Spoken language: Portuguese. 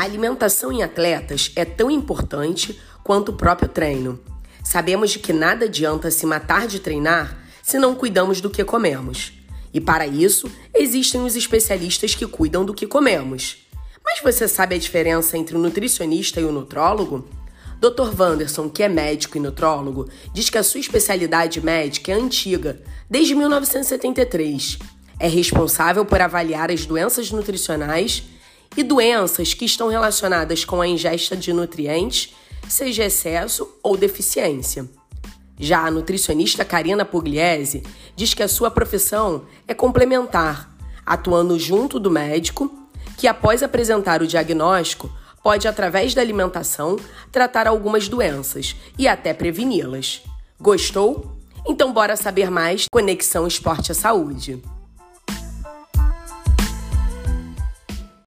A alimentação em atletas é tão importante quanto o próprio treino. Sabemos de que nada adianta se matar de treinar se não cuidamos do que comemos. E para isso, existem os especialistas que cuidam do que comemos. Mas você sabe a diferença entre o nutricionista e o nutrólogo? Dr. Wanderson, que é médico e nutrólogo, diz que a sua especialidade médica é antiga, desde 1973. É responsável por avaliar as doenças nutricionais e doenças que estão relacionadas com a ingesta de nutrientes, seja excesso ou deficiência. Já a nutricionista Karina Pugliese diz que a sua profissão é complementar, atuando junto do médico, que após apresentar o diagnóstico, pode, através da alimentação, tratar algumas doenças e até preveni-las. Gostou? Então bora saber mais Conexão Esporte à Saúde.